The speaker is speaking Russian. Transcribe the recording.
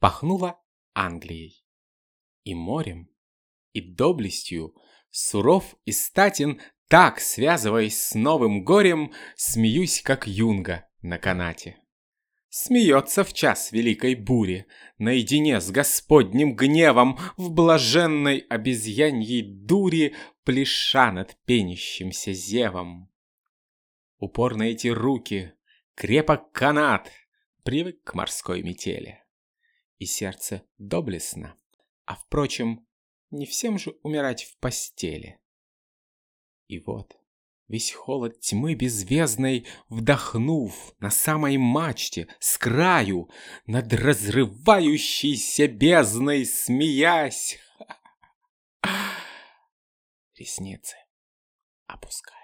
пахнуло Англией. И морем, и доблестью, суров и статен, так, связываясь с новым горем, смеюсь, как юнга на канате. Смеется в час великой бури, наедине с Господним гневом, в блаженной обезьяньей дури, пляша над пенящимся зевом. Упорно эти руки, крепок канат, привык к морской метели. И сердце доблестно, а впрочем, не всем же умирать в постели. И вот, весь холод тьмы беззвездной, Вдохнув на самой мачте, с краю, Над разрывающейся бездной смеясь, Ресницы опускай.